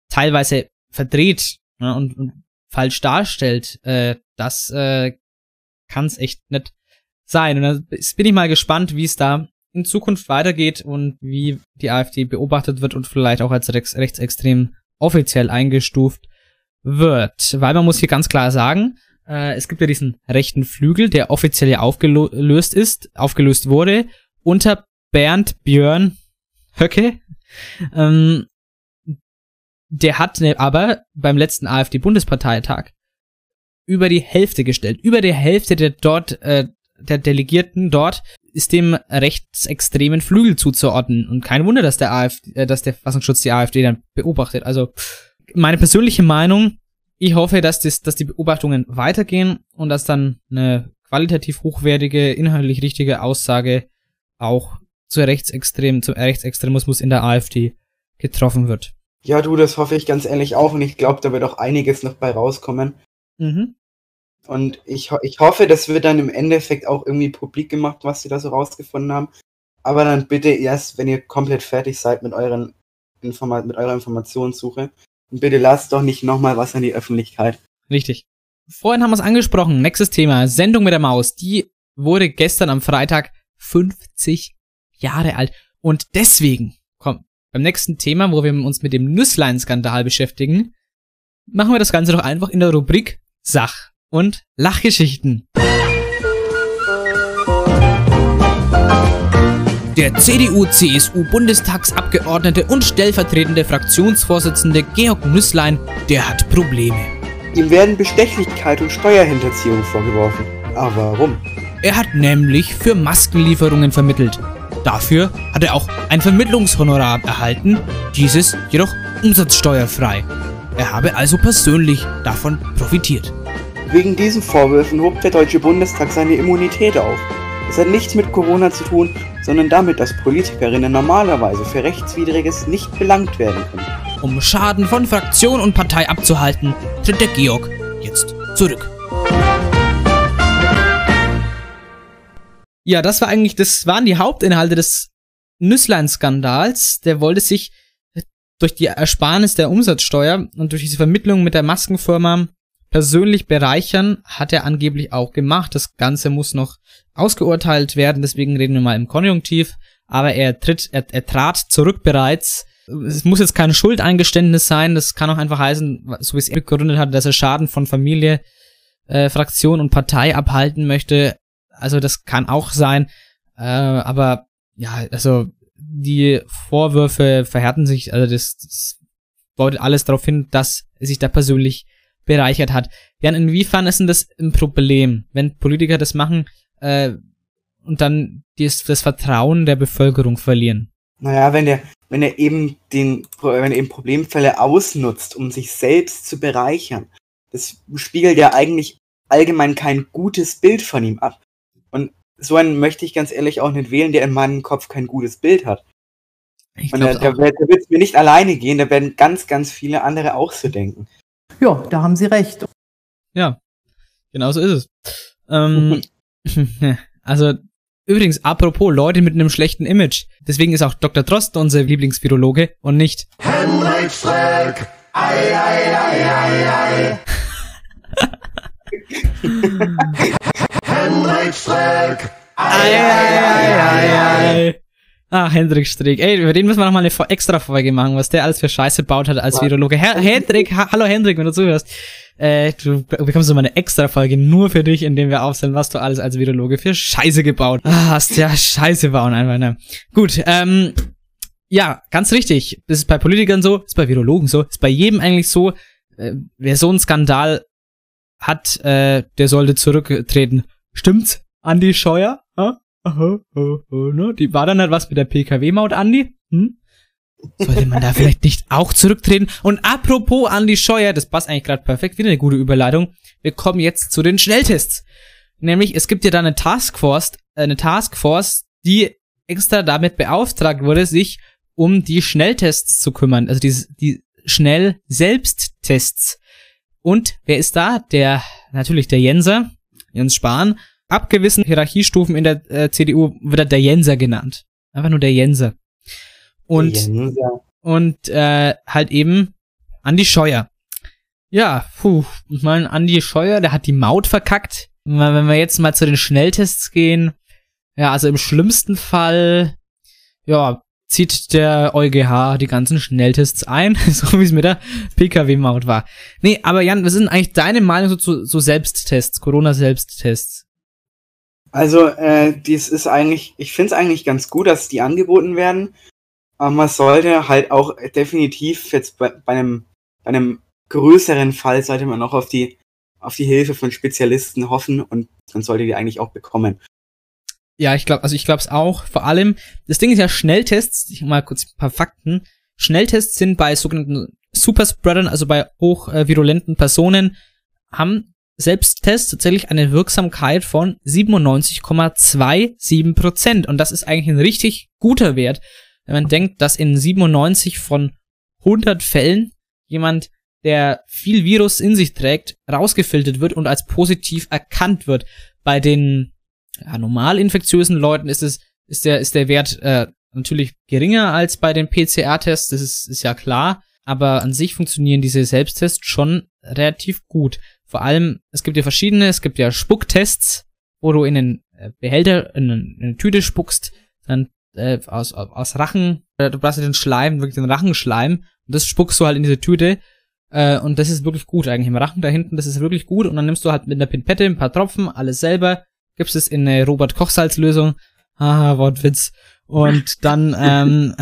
teilweise verdreht ne, und, und falsch darstellt, äh, das äh, kann es echt nicht sein. Und da bin ich mal gespannt, wie es da in Zukunft weitergeht und wie die AfD beobachtet wird und vielleicht auch als rechts rechtsextrem offiziell eingestuft wird. Weil man muss hier ganz klar sagen, äh, es gibt ja diesen rechten Flügel, der offiziell ja aufgelöst ist, aufgelöst wurde, unter Bernd Björn Höcke. Ähm, der hat ne, aber beim letzten AfD-Bundesparteitag über die Hälfte gestellt. Über die Hälfte der dort, äh, der Delegierten dort ist dem rechtsextremen Flügel zuzuordnen. Und kein Wunder, dass der AfD, äh, dass der Verfassungsschutz die AfD dann beobachtet. Also meine persönliche Meinung, ich hoffe, dass, das, dass die Beobachtungen weitergehen und dass dann eine qualitativ hochwertige, inhaltlich richtige Aussage auch zur Rechtsextrem, zum Rechtsextremismus in der AfD getroffen wird. Ja, du, das hoffe ich ganz ehrlich auch und ich glaube, da wird auch einiges noch bei rauskommen. Mhm. Und ich, ich hoffe, das wird dann im Endeffekt auch irgendwie publik gemacht, was sie da so rausgefunden haben. Aber dann bitte erst, wenn ihr komplett fertig seid mit, euren Informa mit eurer Informationssuche. Und bitte lasst doch nicht nochmal was an die Öffentlichkeit. Richtig. Vorhin haben wir es angesprochen. Nächstes Thema. Sendung mit der Maus. Die wurde gestern am Freitag 50 Jahre alt. Und deswegen, komm, beim nächsten Thema, wo wir uns mit dem Nüsslein-Skandal beschäftigen, machen wir das Ganze doch einfach in der Rubrik Sach- und Lachgeschichten. Der CDU-CSU-Bundestagsabgeordnete und stellvertretende Fraktionsvorsitzende Georg Nüsslein, der hat Probleme. Ihm werden Bestechlichkeit und Steuerhinterziehung vorgeworfen. Aber warum? Er hat nämlich für Maskenlieferungen vermittelt. Dafür hat er auch ein Vermittlungshonorar erhalten, dieses jedoch umsatzsteuerfrei. Er habe also persönlich davon profitiert. Wegen diesen Vorwürfen hob der Deutsche Bundestag seine Immunität auf. Es hat nichts mit Corona zu tun, sondern damit, dass Politikerinnen normalerweise für Rechtswidriges nicht belangt werden können. Um Schaden von Fraktion und Partei abzuhalten, tritt der Georg jetzt zurück. Ja, das war eigentlich, das waren die Hauptinhalte des Nüsslein-Skandals. Der wollte sich durch die Ersparnis der Umsatzsteuer und durch diese Vermittlung mit der Maskenfirma persönlich bereichern hat er angeblich auch gemacht. Das Ganze muss noch ausgeurteilt werden, deswegen reden wir mal im Konjunktiv. Aber er tritt, er, er trat zurück bereits. Es muss jetzt kein Schuldeingeständnis sein, das kann auch einfach heißen, so wie es er begründet hat, dass er Schaden von Familie, äh, Fraktion und Partei abhalten möchte. Also das kann auch sein. Äh, aber ja, also die Vorwürfe verhärten sich, also das, das deutet alles darauf hin, dass er sich da persönlich bereichert hat. Jan, inwiefern ist denn das ein Problem, wenn Politiker das machen äh, und dann das, das Vertrauen der Bevölkerung verlieren? Naja, wenn er, wenn er eben den, wenn er eben Problemfälle ausnutzt, um sich selbst zu bereichern, das spiegelt ja eigentlich allgemein kein gutes Bild von ihm ab. Und so einen möchte ich ganz ehrlich auch nicht wählen, der in meinem Kopf kein gutes Bild hat. Ich Und da, da, da wird es mir nicht alleine gehen, da werden ganz, ganz viele andere auch so denken. Ja, da haben Sie recht. Ja, genau so ist es. Ähm, also, übrigens, apropos Leute mit einem schlechten Image. Deswegen ist auch Dr. Drosten unser Lieblingsvirologe und nicht Henrik Streck. Ei, ei, ei, ei, ei. Henrik Streck. Ei, ei, ei, ei, ei. Ah, Hendrik Strick. Ey, über den müssen wir nochmal eine extra Folge machen, was der alles für Scheiße baut hat als Virologe. Herr Hendrik, ha hallo Hendrik, wenn du zuhörst. Äh, du bekommst so mal eine extra Folge nur für dich, in dem wir aufstellen, was du alles als Virologe für Scheiße gebaut ah, hast. Ja, Scheiße bauen einfach, ne? Gut, ähm, ja, ganz richtig. Das ist bei Politikern so, ist bei Virologen so, ist bei jedem eigentlich so. Äh, wer so einen Skandal hat, äh, der sollte zurücktreten. Stimmt's, Andi Scheuer? Ha? Aha, aha, ne? Die war dann halt was mit der PKW-Maut, Andi? Hm? Sollte man da vielleicht nicht auch zurücktreten? Und apropos Andi Scheuer, das passt eigentlich gerade perfekt, wieder eine gute Überleitung. Wir kommen jetzt zu den Schnelltests. Nämlich, es gibt ja da eine Taskforce, äh, eine Taskforce, die extra damit beauftragt wurde, sich um die Schnelltests zu kümmern. Also die, die Schnell-Selbsttests. Und wer ist da? Der, natürlich der Jenser, Jens Spahn, ab gewissen Hierarchiestufen in der äh, CDU wird er der Jenser genannt. Einfach nur der Jenser. Und, Jenser. und äh, halt eben Andi Scheuer. Ja, puh, ich meine, Andi Scheuer, der hat die Maut verkackt. Wenn wir jetzt mal zu den Schnelltests gehen, ja, also im schlimmsten Fall, ja, zieht der EuGH die ganzen Schnelltests ein, so wie es mit der PKW-Maut war. Nee, aber Jan, was sind eigentlich deine Meinung so zu so Selbsttests, Corona-Selbsttests? Also, äh, dies ist eigentlich, ich finde es eigentlich ganz gut, dass die angeboten werden. Aber man sollte halt auch definitiv jetzt bei, bei einem, bei einem größeren Fall sollte man auch auf die, auf die Hilfe von Spezialisten hoffen und dann sollte die eigentlich auch bekommen. Ja, ich glaube, also ich glaube es auch. Vor allem, das Ding ist ja Schnelltests, ich mal kurz ein paar Fakten. Schnelltests sind bei sogenannten Superspreadern, also bei hochvirulenten äh, Personen, haben Selbsttest tatsächlich eine Wirksamkeit von 97,27 Prozent. Und das ist eigentlich ein richtig guter Wert, wenn man denkt, dass in 97 von 100 Fällen jemand, der viel Virus in sich trägt, rausgefiltert wird und als positiv erkannt wird. Bei den ja, normal infektiösen Leuten ist es, ist der, ist der Wert äh, natürlich geringer als bei den PCR-Tests, das ist, ist ja klar. Aber an sich funktionieren diese Selbsttests schon relativ gut. Vor allem, es gibt ja verschiedene, es gibt ja Spucktests, wo du in einen äh, Behälter, in eine, Tüte spuckst, dann äh, aus, aus Rachen, äh, du brauchst den Schleim, wirklich den Rachenschleim, und das spuckst du halt in diese Tüte, äh, und das ist wirklich gut eigentlich. Im Rachen da hinten, das ist wirklich gut, und dann nimmst du halt mit einer Pinpette ein paar Tropfen, alles selber, gibst es in eine Robert-Koch-Salzlösung, haha, Wortwitz, und dann, ähm,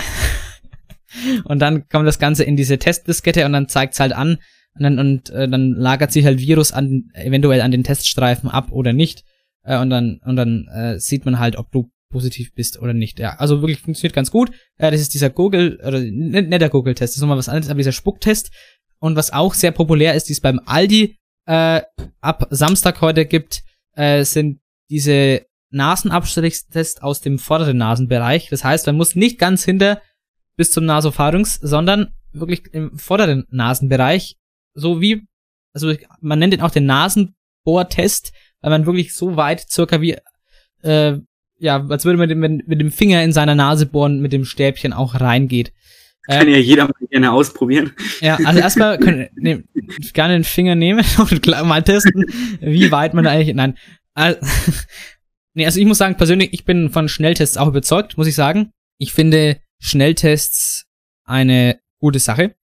und dann kommt das Ganze in diese Testdiskette und dann zeigt's halt an, und dann, und, äh, dann lagert sich halt Virus an, eventuell an den Teststreifen ab oder nicht. Äh, und dann, und dann äh, sieht man halt, ob du positiv bist oder nicht. Ja, also wirklich funktioniert ganz gut. Äh, das ist dieser Google, oder nicht, nicht der Google-Test, das ist nochmal was anderes, aber dieser Spucktest. Und was auch sehr populär ist, die es beim Aldi äh, ab Samstag heute gibt, äh, sind diese Nasenabstrichstests aus dem vorderen Nasenbereich. Das heißt, man muss nicht ganz hinter bis zum Nasopharynx, sondern wirklich im vorderen Nasenbereich so wie, also man nennt den auch den Nasenbohrtest, weil man wirklich so weit circa wie, äh, ja, als würde man mit, mit dem Finger in seiner Nase bohren, mit dem Stäbchen auch reingeht. Kann ja jeder mal gerne ausprobieren. Ja, also erstmal können ne, gerne den Finger nehmen und mal testen, wie weit man da eigentlich. Nein. Also, nee, also ich muss sagen, persönlich, ich bin von Schnelltests auch überzeugt, muss ich sagen. Ich finde Schnelltests eine gute Sache.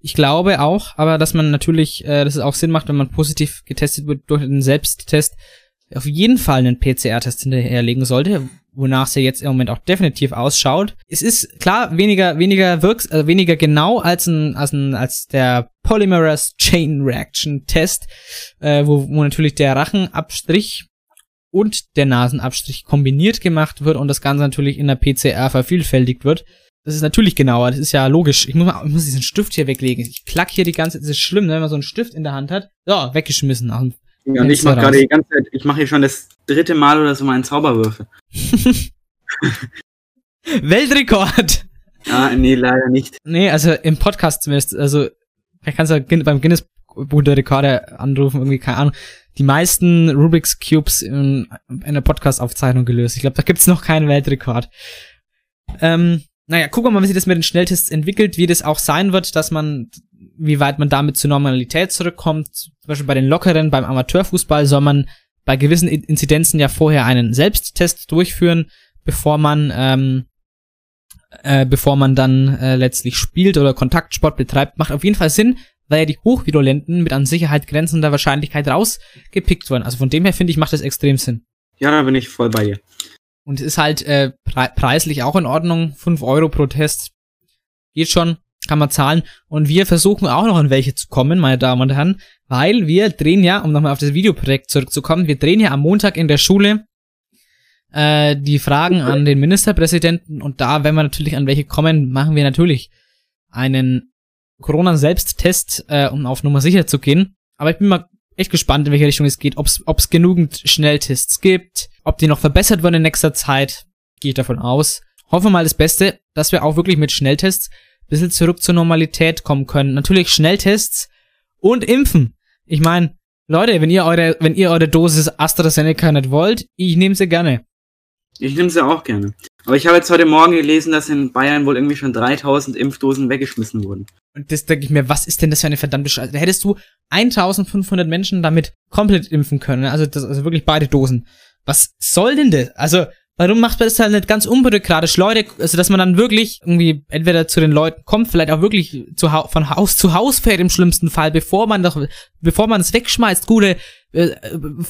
Ich glaube auch, aber dass man natürlich, äh, dass es auch Sinn macht, wenn man positiv getestet wird durch einen Selbsttest, auf jeden Fall einen PCR-Test hinterherlegen sollte, wonach es ja jetzt im Moment auch definitiv ausschaut. Es ist klar weniger weniger wirks äh, weniger genau als ein als ein als der Polymerase Chain Reaction Test, äh, wo, wo natürlich der Rachenabstrich und der Nasenabstrich kombiniert gemacht wird und das Ganze natürlich in der PCR vervielfältigt wird. Das ist natürlich genauer, das ist ja logisch. Ich muss, mal, ich muss diesen Stift hier weglegen. Ich klack hier die ganze Zeit, das ist schlimm, ne, wenn man so einen Stift in der Hand hat. So, weggeschmissen. Dem Ja, und ich mache gerade die ganze Zeit, ich mache hier schon das dritte Mal oder so meinen Zauberwürfel. Weltrekord! Ah, nee, leider nicht. Nee, also im Podcast zumindest, also vielleicht kannst du Guin- beim Guinness Buch der Rekorde anrufen, irgendwie, keine Ahnung, die meisten Rubik's Cubes in, in einer Podcast-Aufzeichnung gelöst. Ich glaube, da gibt's noch keinen Weltrekord. Ähm, naja, gucken wir mal, wie sich das mit den Schnelltests entwickelt, wie das auch sein wird, dass man, wie weit man damit zur Normalität zurückkommt. Zum Beispiel bei den Lockeren, beim Amateurfußball soll man bei gewissen In- Inzidenzen ja vorher einen Selbsttest durchführen, bevor man, ähm, äh, bevor man dann äh, letztlich spielt oder Kontaktsport betreibt. Macht auf jeden Fall Sinn, weil ja die Hochvirulenten mit an Sicherheit grenzender Wahrscheinlichkeit rausgepickt wurden. Also von dem her finde ich, macht das extrem Sinn. Ja, da bin ich voll bei dir. Und es ist halt äh, pre preislich auch in Ordnung. 5 Euro pro Test. Geht schon, kann man zahlen. Und wir versuchen auch noch an welche zu kommen, meine Damen und Herren. Weil wir drehen ja, um nochmal auf das Videoprojekt zurückzukommen, wir drehen ja am Montag in der Schule äh, die Fragen an den Ministerpräsidenten. Und da, wenn wir natürlich an welche kommen, machen wir natürlich einen Corona-Selbsttest, äh, um auf Nummer sicher zu gehen. Aber ich bin mal echt gespannt, in welche Richtung es geht, ob es genügend Schnelltests gibt, ob die noch verbessert werden in nächster Zeit, gehe ich davon aus. Hoffen wir mal das Beste, dass wir auch wirklich mit Schnelltests ein bisschen zurück zur Normalität kommen können. Natürlich Schnelltests und Impfen. Ich meine, Leute, wenn ihr eure, wenn ihr eure Dosis AstraZeneca nicht wollt, ich nehme sie gerne. Ich nehme sie auch gerne. Aber ich habe jetzt heute Morgen gelesen, dass in Bayern wohl irgendwie schon 3000 Impfdosen weggeschmissen wurden. Und das denke ich mir, was ist denn das für eine verdammte Scheiße? Da hättest du 1500 Menschen damit komplett impfen können. Also, das, also wirklich beide Dosen. Was soll denn das? Also, warum macht man das halt nicht ganz unbürokratisch? Leute, also, dass man dann wirklich irgendwie entweder zu den Leuten kommt, vielleicht auch wirklich zu, Hau- von Haus zu Haus fährt im schlimmsten Fall, bevor man doch, bevor man es wegschmeißt. Gute, äh,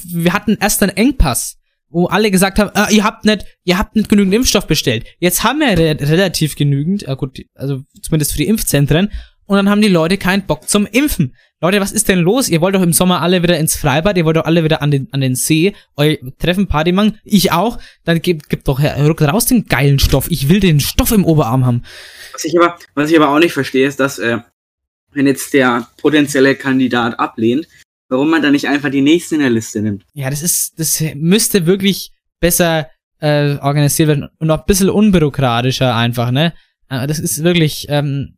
wir hatten erst einen Engpass wo alle gesagt haben, ah, ihr habt nicht, ihr habt nicht genügend Impfstoff bestellt. Jetzt haben wir re relativ genügend, äh, gut, also zumindest für die Impfzentren, und dann haben die Leute keinen Bock zum Impfen. Leute, was ist denn los? Ihr wollt doch im Sommer alle wieder ins Freibad, ihr wollt doch alle wieder an den, an den See, euer Treffen Party machen, ich auch, dann gebt, gebt doch her, rückt raus den geilen Stoff. Ich will den Stoff im Oberarm haben. Was ich aber, was ich aber auch nicht verstehe, ist, dass, äh, wenn jetzt der potenzielle Kandidat ablehnt, warum man dann nicht einfach die nächsten in der Liste nimmt. Ja, das ist, das müsste wirklich besser äh, organisiert werden und auch ein bisschen unbürokratischer einfach, ne? Äh, Das ist wirklich, ähm,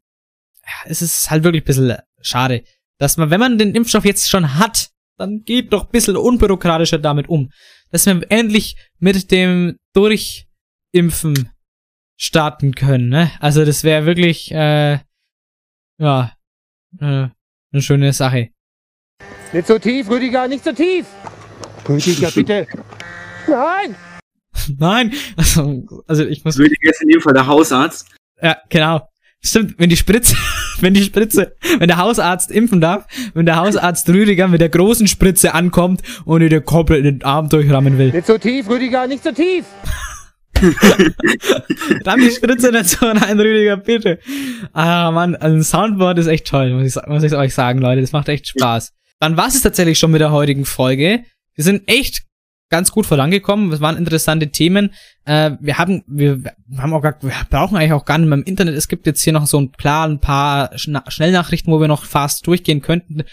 es ist halt wirklich ein bisschen schade, dass man, wenn man den Impfstoff jetzt schon hat, dann geht doch ein bisschen unbürokratischer damit um. Dass wir endlich mit dem Durchimpfen starten können, ne? Also das wäre wirklich, äh, ja, äh, eine schöne Sache. Nicht so tief, Rüdiger, nicht so tief. Rüdiger, bitte. Nein! Nein, also, also ich muss. Rüdiger ist in dem Fall der Hausarzt. Ja, genau. Stimmt, wenn die Spritze, wenn die Spritze, wenn der Hausarzt impfen darf, wenn der Hausarzt Rüdiger mit der großen Spritze ankommt und ihr den komplett in den Arm durchrammen will. Nicht so tief, Rüdiger, nicht so tief. Ramm die Spritze nicht so rein, Rüdiger, bitte. Ah, Mann, also ein Soundboard ist echt toll, muss ich, muss ich euch sagen, Leute. Das macht echt Spaß. Dann war es tatsächlich schon mit der heutigen Folge. Wir sind echt ganz gut vorangekommen. Es waren interessante Themen. Äh, wir haben, wir, haben auch gar, wir brauchen eigentlich auch gar nicht mehr im Internet. Es gibt jetzt hier noch so ein Plan, ein paar Schna Schnellnachrichten, wo wir noch fast durchgehen könnten.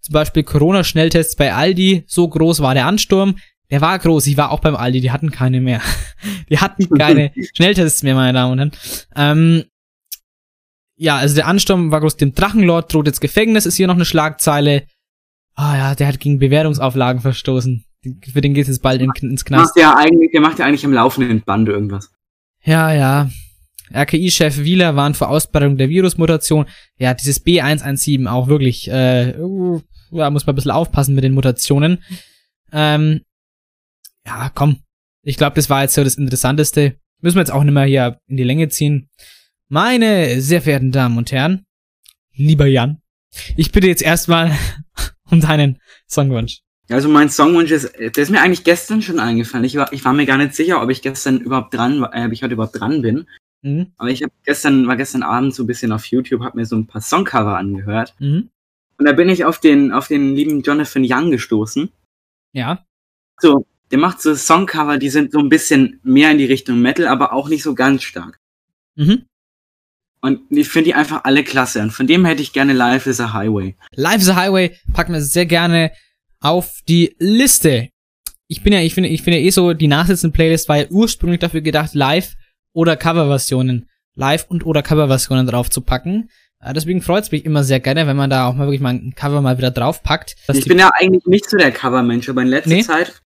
Zum Beispiel Corona-Schnelltests bei Aldi. So groß war der Ansturm. Der war groß. Ich war auch beim Aldi. Die hatten keine mehr. Die hatten keine Schnelltests mehr, meine Damen und Herren. Ähm, ja, also der Ansturm war groß. Dem Drachenlord droht jetzt Gefängnis. Ist hier noch eine Schlagzeile. Ah ja, der hat gegen Bewährungsauflagen verstoßen. Für den geht es jetzt bald in, ins Knast. Macht der eigentlich, der macht ja eigentlich im laufenden Band irgendwas. Ja, ja. RKI-Chef Wieler warnt vor Ausbreitung der Virusmutation. Ja, dieses B117 auch wirklich, äh, uh, ja, muss man ein bisschen aufpassen mit den Mutationen. Ähm, ja, komm. Ich glaube, das war jetzt so das Interessanteste. Müssen wir jetzt auch nicht mehr hier in die Länge ziehen. Meine sehr verehrten Damen und Herren, lieber Jan, ich bitte jetzt erstmal um deinen Songwunsch. Also mein Songwunsch ist, der ist mir eigentlich gestern schon eingefallen. Ich war, ich war mir gar nicht sicher, ob ich gestern überhaupt dran, äh, ob ich heute überhaupt dran bin. Mhm. Aber ich habe gestern, war gestern Abend so ein bisschen auf YouTube, habe mir so ein paar Songcover angehört. Mhm. Und da bin ich auf den, auf den lieben Jonathan Young gestoßen. Ja. So, der macht so Songcover, die sind so ein bisschen mehr in die Richtung Metal, aber auch nicht so ganz stark. Mhm. Und ich finde die einfach alle klasse. Und von dem hätte ich gerne Life is a Highway. Life is a Highway packen wir sehr gerne auf die Liste. Ich bin ja, ich finde, ich finde eh so, die nachsitzende Playlist war ja ursprünglich dafür gedacht, Live- oder Coverversionen, Live- und oder Coverversionen drauf zu packen. Äh, Deswegen freut's mich immer sehr gerne, wenn man da auch mal wirklich mal ein Cover mal wieder draufpackt. Ich bin ja eigentlich nicht so der Covermensch, aber in letzter Nee. Zeit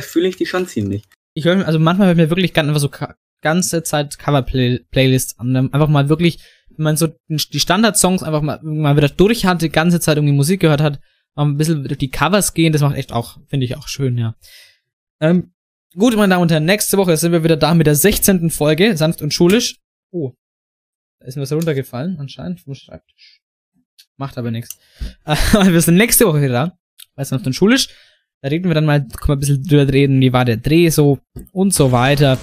fühle ich die schon ziemlich. ich höre, also manchmal hört mir wirklich ganz einfach so ganze Zeit Cover-Playlists an. Dann Einfach mal wirklich, wenn man so die Standard-Songs einfach mal, mal wieder durch hat, die ganze Zeit irgendwie Musik gehört hat, mal ein bisschen durch die Covers gehen, das macht echt auch, finde ich auch schön, ja. Ähm, gut, meine Damen und Herren, nächste Woche sind wir wieder da mit der 16. Folge, sanft und schulisch. Oh, da ist mir was runtergefallen, anscheinend vom Schreibtisch. Macht aber nichts. wir sind nächste Woche wieder da, bei sanft und schulisch. Da reden wir dann mal, können wir ein bisschen drüber reden, wie war der Dreh so und so weiter.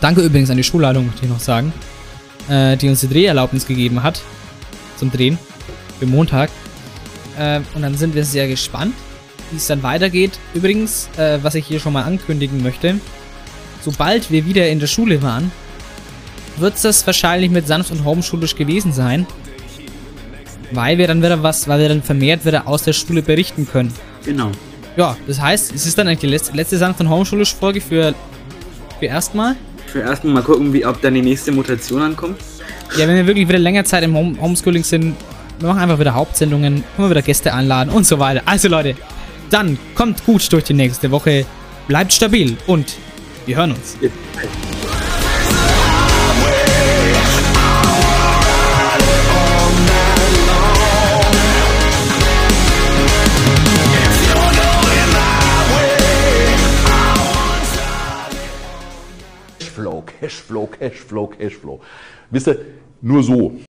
Danke übrigens an die Schulleitung, möchte ich noch sagen, äh, die uns die Dreherlaubnis gegeben hat zum Drehen für Montag. Äh, und dann sind wir sehr gespannt, wie es dann weitergeht. Übrigens, äh, was ich hier schon mal ankündigen möchte, sobald wir wieder in der Schule waren, wird das wahrscheinlich mit sanft und homeschulisch gewesen sein, weil wir dann wieder was, weil wir dann vermehrt wieder aus der Schule berichten können. Genau. Ja, das heißt, es ist dann eigentlich die letzte, letzte sanft und homeschulisch Folge für, für erstmal. Für erstmal mal gucken, wie, ob dann die nächste Mutation ankommt. Ja, wenn wir wirklich wieder länger Zeit im Home Homeschooling sind, wir machen einfach wieder Hauptsendungen, können wir wieder Gäste einladen und so weiter. Also Leute, dann kommt gut durch die nächste Woche, bleibt stabil und wir hören uns. Cashflow, Cashflow, Cashflow, Cashflow. Wisst ihr, nur so